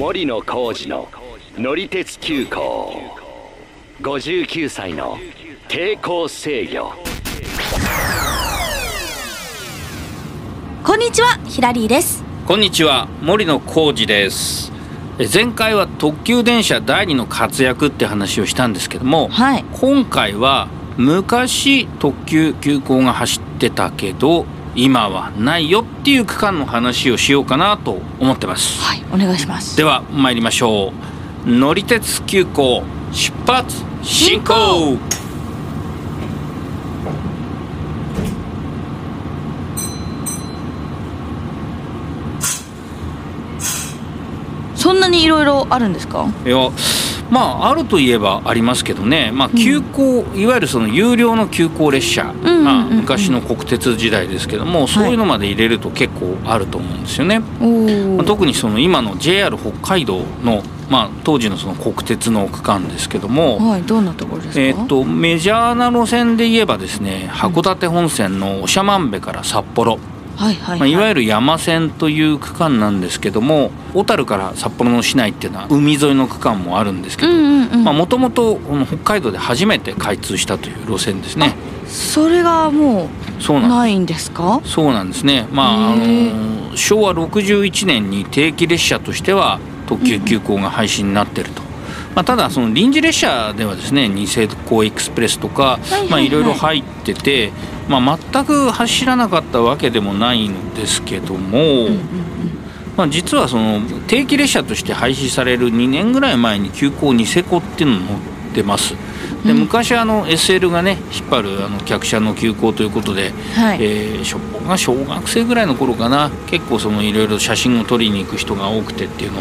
森野浩二の乗り鉄急行。59歳の抵抗制御。こんにちはヒラリーです。こんにちは森野浩二です。え前回は特急電車第二の活躍って話をしたんですけども、はい。今回は昔特急急行が走ってたけど今はないよっていう区間の話をしようかなと思ってます。はいお願いします。では参りましょう。乗り鉄急行出発進行。そんなにいろいろあるんですか？いやまああるといえばありますけどね、まあ、急行、いわゆるその有料の急行列車、んうんうんうん。まあ、昔の国鉄時代ですけども、そういうのまで入れると結構あると思うんですよね。おまあ特にその今の JR 北海道の、まあ、当時のその国鉄の区間ですけども、はい。どんなところですか？えー、とメジャーな路線で言えばですね函館本線の長万部から札幌、はいはいまあ、いわゆゆる山線という区間なんですけども小樽から札幌の市内っていうのは海沿いの区間もあるんですけどもともと北海道で初めて開通したという路線ですね。それがもうそうなんないんですか？そうなんですね。まああの昭和61年に定期列車としては特急急行が廃止になってると。まあ、ただその臨時列車ではですねニセコエクスプレスとかまあいろいろ入ってて、まあ、全く走らなかったわけでもないんですけども、まあ、実はその定期列車として廃止される2年ぐらい前に急行ニセコっていうの乗ってます。でうん昔あの SL がね引っ張るあの客車の急行ということで、はい、えー、僕が小学生ぐらいの頃かな。結構そのいろいろ写真を撮りに行く人が多くてっていうの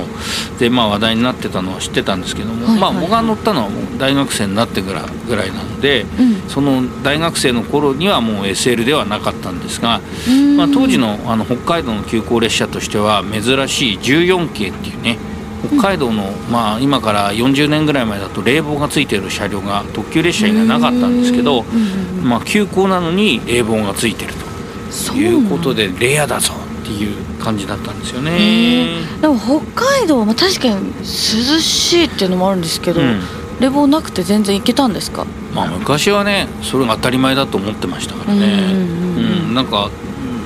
でまあ話題になってたのは知ってたんですけども、まあ僕が乗ったのはもう大学生になってからぐらいなので、うん。その大学生の頃にはもう SL ではなかったんですが、うん。まあ、当時のあの北海道の急行列車としては珍しい14系っていうね北海道の、まあ、今から40年ぐらい前だと冷房がついている車両が特急列車以外なかったんですけど、まあ、急行なのに冷房がついてるということでレアだぞっていう感じだったんですよね。でも北海道はまあ確かに涼しいっていうのもあるんですけど、うん。冷房なくて全然行けたんですか？まあ、昔はねそれが当たり前だと思ってましたからね、うんなんか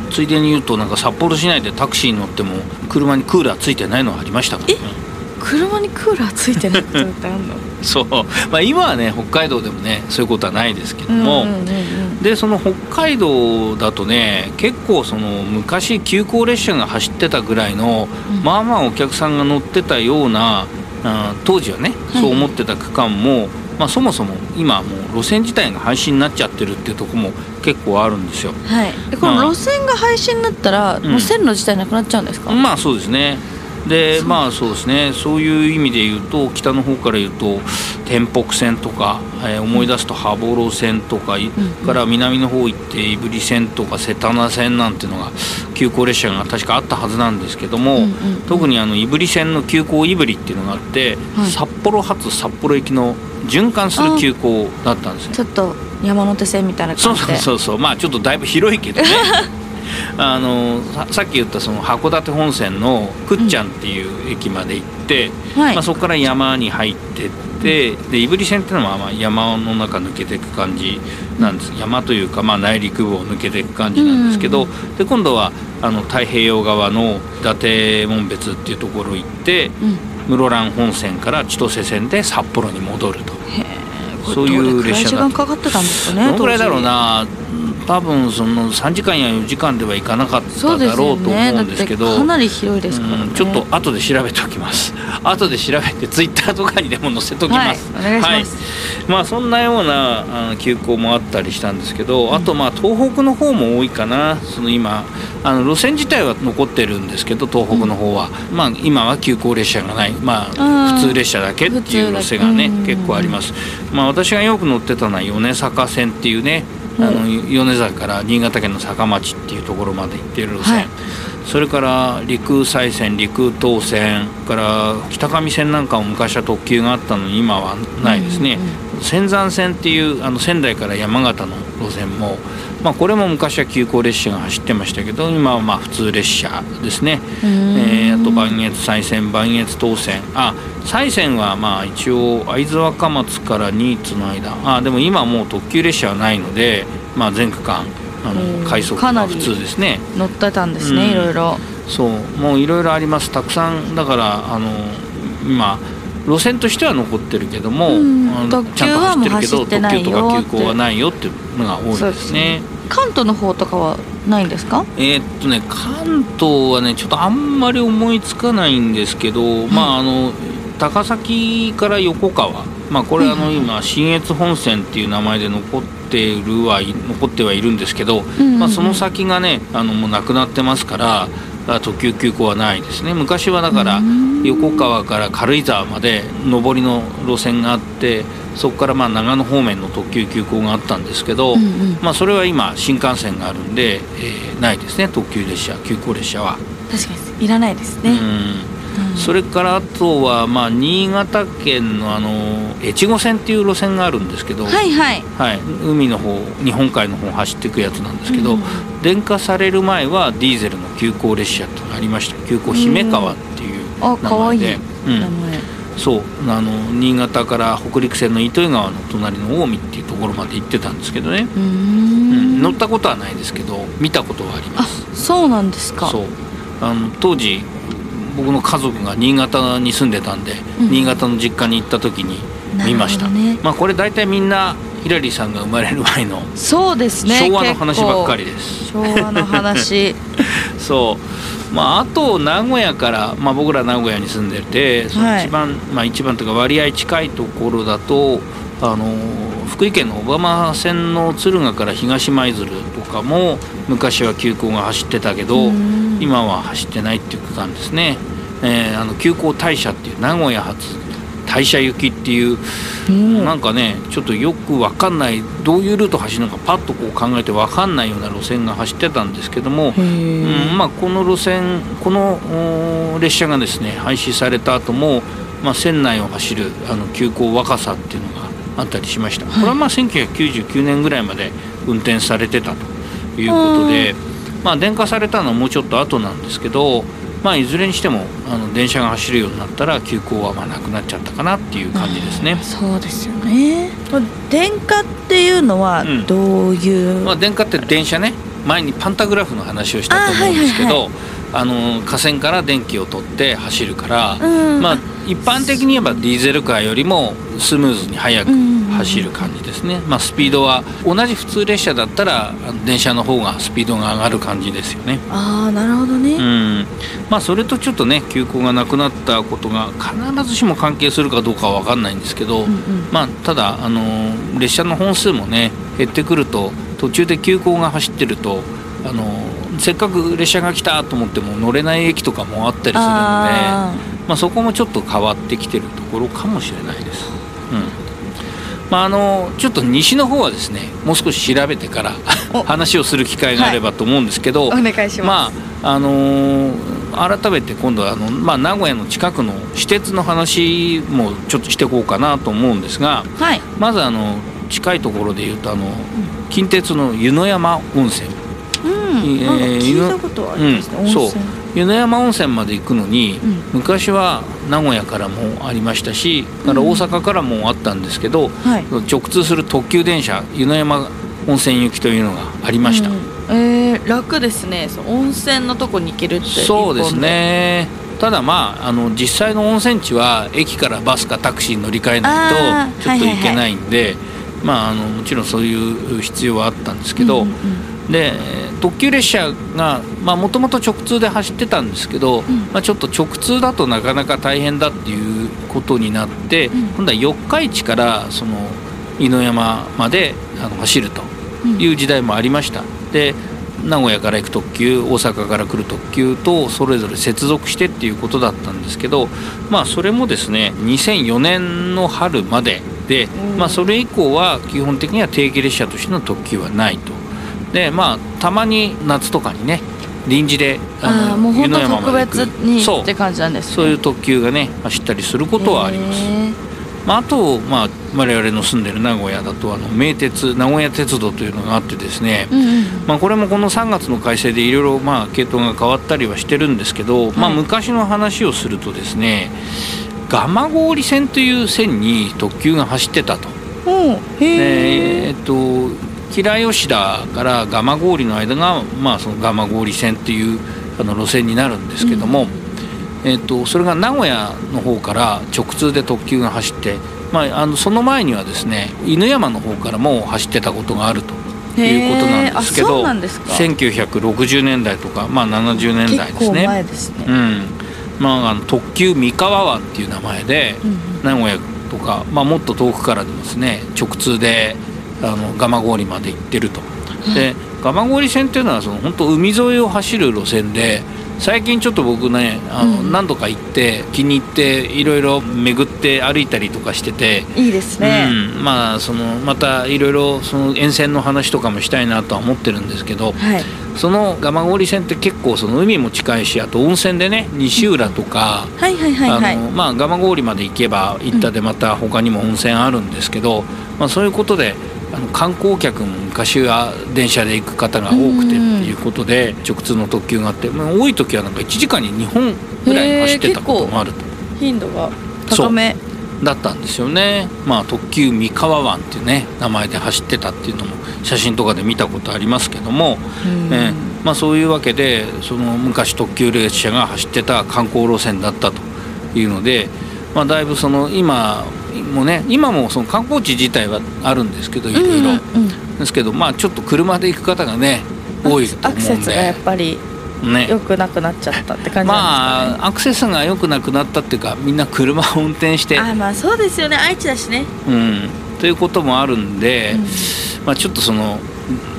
ついでに言うとなんか札幌市内でタクシーに乗っても車にクーラーついてないのがありましたからね。車にクーラーついてないことってあるの？そう、まあ、今はね北海道でもねそういうことはないですけども、うんうんうんうん。でその北海道だとね結構その昔急行列車が走ってたぐらいの、うん。まあまあお客さんが乗ってたような、あ当時はねはい。そう思ってた区間も、まあ、そもそも今もう路線自体が廃止になっちゃってるっていうところも結構あるんですよ。はい。でこまあ。の路線が廃止になったら、うん。もう線路自体なくなっちゃうんですか、まあそうですねでそうまあそうですね。そういう意味で言うと北の方から言うと天北線とか、えー思い出すと羽幌線とか、から南の方行って胆振線とか世田名線なんていうのが急行列車が確かあったはずなんですけども、特にあの胆振線の急行胆振っていうのがあって、はい。札幌発札幌行きの循環する急行だったんですよ。ちょっと山手線みたいなそう感じで。そうそうそう。まあちょっとだいぶ広いけどね あのささっき言ったその函館本線のくっちゃんっていう駅まで行って、はい。まあ、そこから山に入ってってで胆振線っていうのはまあ山の中抜けていく感じなんです、山というかまあ内陸部を抜けていく感じなんですけど、うん。で今度はあの太平洋側の伊達門別っていうところ行ってうん。室蘭本線から千歳線で札幌に戻ると。そういう列車だどれくらい時間かかってたんですかねどのぐらいだろうな多分その3時間や4時間ではいかなかっただろうと思うんですけどてかなり広いですからね、うんちょっと後で調べておきます。後で調べてツイッターとかにでも載せときます、はいはい。まあそんなようなあの休校もあったりしたんですけどあとまあ東北の方も多いかな。その今あの路線自体は残ってるんですけど東北の方は、まあ今は急行列車がない。まあ普通列車だけっていう路線がね結構あります。まあ私がよく乗ってたのは米坂線っていうねあの米沢から新潟県の坂町っていうところまで行っている路線、はい。それから陸空西線陸東線から北上線なんかも昔は特急があったのに今はないですね、うん。仙山線っていうあの仙台から山形の路線も、まあ、これも昔は急行列車が走ってましたけど今はまあ普通列車ですね、えー、あと磐越西線磐越東線。あ西線はまあ一応会津若松から新津の間。あでも今もう特急列車はないので、まあ、全区間あの快速が普通ですね。乗ってたんですね、うん、いろいろ。そう。もういろいろあります。たくさん。だからあの今路線としては残ってるけども、うん、特急はもう走ってないよ特急とか急行はないよっていうのが多いですね。関東の方とかはないんですか？えー、っとね関東はねちょっとあんまり思いつかないんですけど、うん、まああの高崎から横川。まあこれあの今信越本線っていう名前で残ってるは残ってはいるんですけど、まあ、その先がねあのもうなくなってますから特急急行はないですね。昔はだから横川から軽井沢まで上りの路線があってそこからまあ長野方面の特急急行があったんですけど、うんうん、まあ、それは今新幹線があるんで、えー、ないですね。特急列車急行列車は。確かにいらないですね、うん、それからあとはまあ新潟県のあの越後線っていう路線があるんですけど、はいはい。はい、海の方日本海の方走っていくやつなんですけど、うん、電化される前はディーゼルの急行列車っていうのがありました。急行姫川っていう名前で、うん、名前。そう。あの新潟から北陸線の糸魚川の隣の近江っていうところまで行ってたんですけどね。うん、乗ったことはないですけど見たことはあります。あそうなんですか。そう。あの当時僕の家族が新潟に住んでたんで、うん、新潟の実家に行った時に見ました、ね、まあこれ大体みんなヒラリーさんが生まれる前のそうですね。昭和の話ばっかりです。昭和の話。そう。まああと名古屋から、まあ、僕ら名古屋に住んでてその一番、はい、まあ一番というか割合近いところだとあの福井県の小浜線の敦賀から東舞鶴とかも昔は急行が走ってたけど今は走ってないっていう区間ですね、えー、あの急行大社っていう名古屋発大社行きっていう、うん、なんかねちょっとよく分かんないどういうルート走るのかパッとこう考えて分かんないような路線が走ってたんですけども、うんまあ、この路線この列車がですね廃止された後も、まあ、線内を走るあの急行若さっていうのがあったりしました、これはまあ1999年ぐらいまで運転されてたということで、まあ、電化されたのはもうちょっと後なんですけどまあ、いずれにしてもあの電車が走るようになったら急行はまあなくなっちゃったかなっていう感じですね。そうですよね。電化っていうのはどういう、うん、まあ、電化って電車ね前にパンタグラフの話をしたと思うんですけど、あの架線から電気を取って走るから、うん、まあ一般的に言えばディーゼルカーよりもスムーズに速く走る感じですね、まあ、スピードは同じ普通列車だったら電車の方がスピードが上がる感じですよね。ああなるほどね。うん。まあそれとちょっとね急行がなくなったことが必ずしも関係するかどうかは分かんないんですけど、うんうん、まあただあの列車の本数もね減ってくると途中で急行が走ってるとあのせっかく列車が来たと思っても乗れない駅とかもあったりするのでまあ、そこもちょっと変わってきてるところかもしれないです。うん。まあ、あのちょっと西の方はですねもう少し調べてから話をする機会があればと思うんですけど、はい、お願いします、まああのー、改めて今度はあの、まあ、名古屋の近くの私鉄の話もちょっとしていこうかなと思うんですが、はい、まずあの近いところでいうとあの近鉄の湯の山温泉聞いたことありますね、うん、そう。湯の山温泉まで行くのに、うん、昔は名古屋からもありましたしから大阪からもあったんですけど、うんはい、直通する特急電車湯の山温泉行きというのがありました、うん、えー、楽ですね。そ温泉のとこに行けるってそうですね。ただまああの実際の温泉地は駅からバスかタクシーに乗り換えないとちょっと行けないんで、はいはいはい、まああのもちろんそういう必要はあったんですけど、うんうんで特急列車がもともと直通で走ってたんですけど、うん、まあ、ちょっと直通だとなかなか大変だっていうことになって、うん、今度は四日市からその犬山まであの走るという時代もありました。で名古屋から行く特急大阪から来る特急とそれぞれ接続してっていうことだったんですけど、まあ、それもですね2004年の春までで、まあ、それ以降は基本的には定期列車としての特急はないと。でまあたまに夏とかにね臨時であのもう本当特別にって感じなんです、ね、そういう特急がね走ったりすることはあります。まあ、あと、まあ、我々の住んでる名古屋だとあの名鉄名古屋鉄道というのがあってですね、うんうんまあ、これもこの3月の改正でいろいろまあ系統が変わったりはしてるんですけど、まあ、はい。昔の話をするとですね蒲郡線という線に特急が走ってたと。おうへえでえっと吉良吉田から蒲郡の間が、まあ、その蒲郡線っていうあの路線になるんですけども、えっとそれが名古屋の方から直通で特急が走って、まあ、あのその前にはですね犬山の方からも走ってたことがあるということなんですけどす1960年代とか、まあ、70年代ですね。ねうんまあ、あの特急三河湾っていう名前で、うん名古屋とか、まあ、もっと遠くからでもですね直通であの蒲郡まで行ってると。で蒲郡線っていうのはその本当海沿いを走る路線で最近ちょっと僕ねあの、うん。何度か行って気に入っていろいろ巡って歩いたりとかしてて。いいですね、うん、まあそのまたいろいろその沿線の話とかもしたいなとは思ってるんですけどはい。その蒲郡線って結構その海も近いしあと温泉でね西浦とか、蒲郡まで行けば行ったでまた他にも温泉あるんですけど、まあ、そういうことであの観光客も昔は電車で行く方が多くてっていうことで直通の特急があって、まあ、多い時はなんか1時間に2本ぐらい走ってたこともあると。頻度が高め。だったんですよね、まあ、特急三河湾っていうね名前で走ってたっていうのも写真とかで見たことありますけども、うん。ええ。まあ、そういうわけでその昔特急列車が走ってた観光路線だったというので、まあ、だいぶその今もね今もその観光地自体はあるんですけどいろいろ、うん。うんうんですけどまあちょっと車で行く方がね多いとア思うんクセスがやっで。ぱりね。良くなくなっちゃったって感じなんですかね、まあアクセスが良くなくなったっていうかみんな車を運転して。あまあそうですよね。愛知だしね、うん、ということもあるんで、まあ、ちょっとその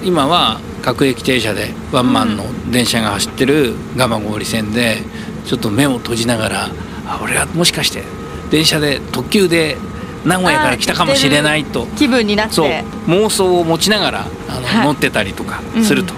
今は各駅停車でワンマンの電車が走ってる蒲郡線でちょっと目を閉じながらあ俺はもしかして電車で特急で名古屋から来たかもしれないと。気分になって。そう妄想を持ちながらあの、はい。乗ってたりとかすると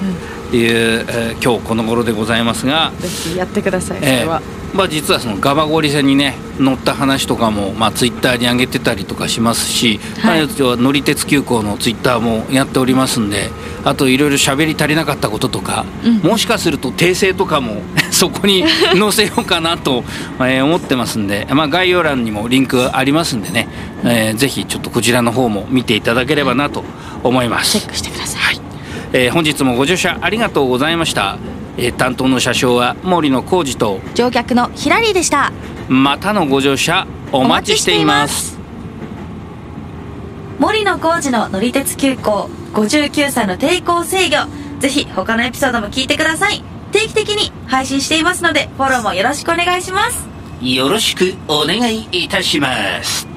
いう、えー今日この頃でございますが。ぜひやってくださいそれは、まあ、実はその蒲郡線にね乗った話とかも、まあ、ツイッターに上げてたりとかしますし、はい。まあ乗り鉄急行のツイッターもやっておりますんであといろいろ喋り足りなかったこととか、うん。もしかすると訂正とかもそこに載せようかなと、えー思ってますんで、まあ、概要欄にもリンクありますんでね、えーぜひちょっとこちらの方も見ていただければなと思います。チェックしてください、えー本日もご乗車ありがとうございました、えー担当の車掌は森野浩二と乗客のヒラリーでした。またのご乗車お待ちしています。森野浩二の乗り鉄急行59歳の抵抗制御ぜひ他のエピソードも聞いてください定期的に配信していますのでフォローもよろしくお願いします。よろしくお願いいたします。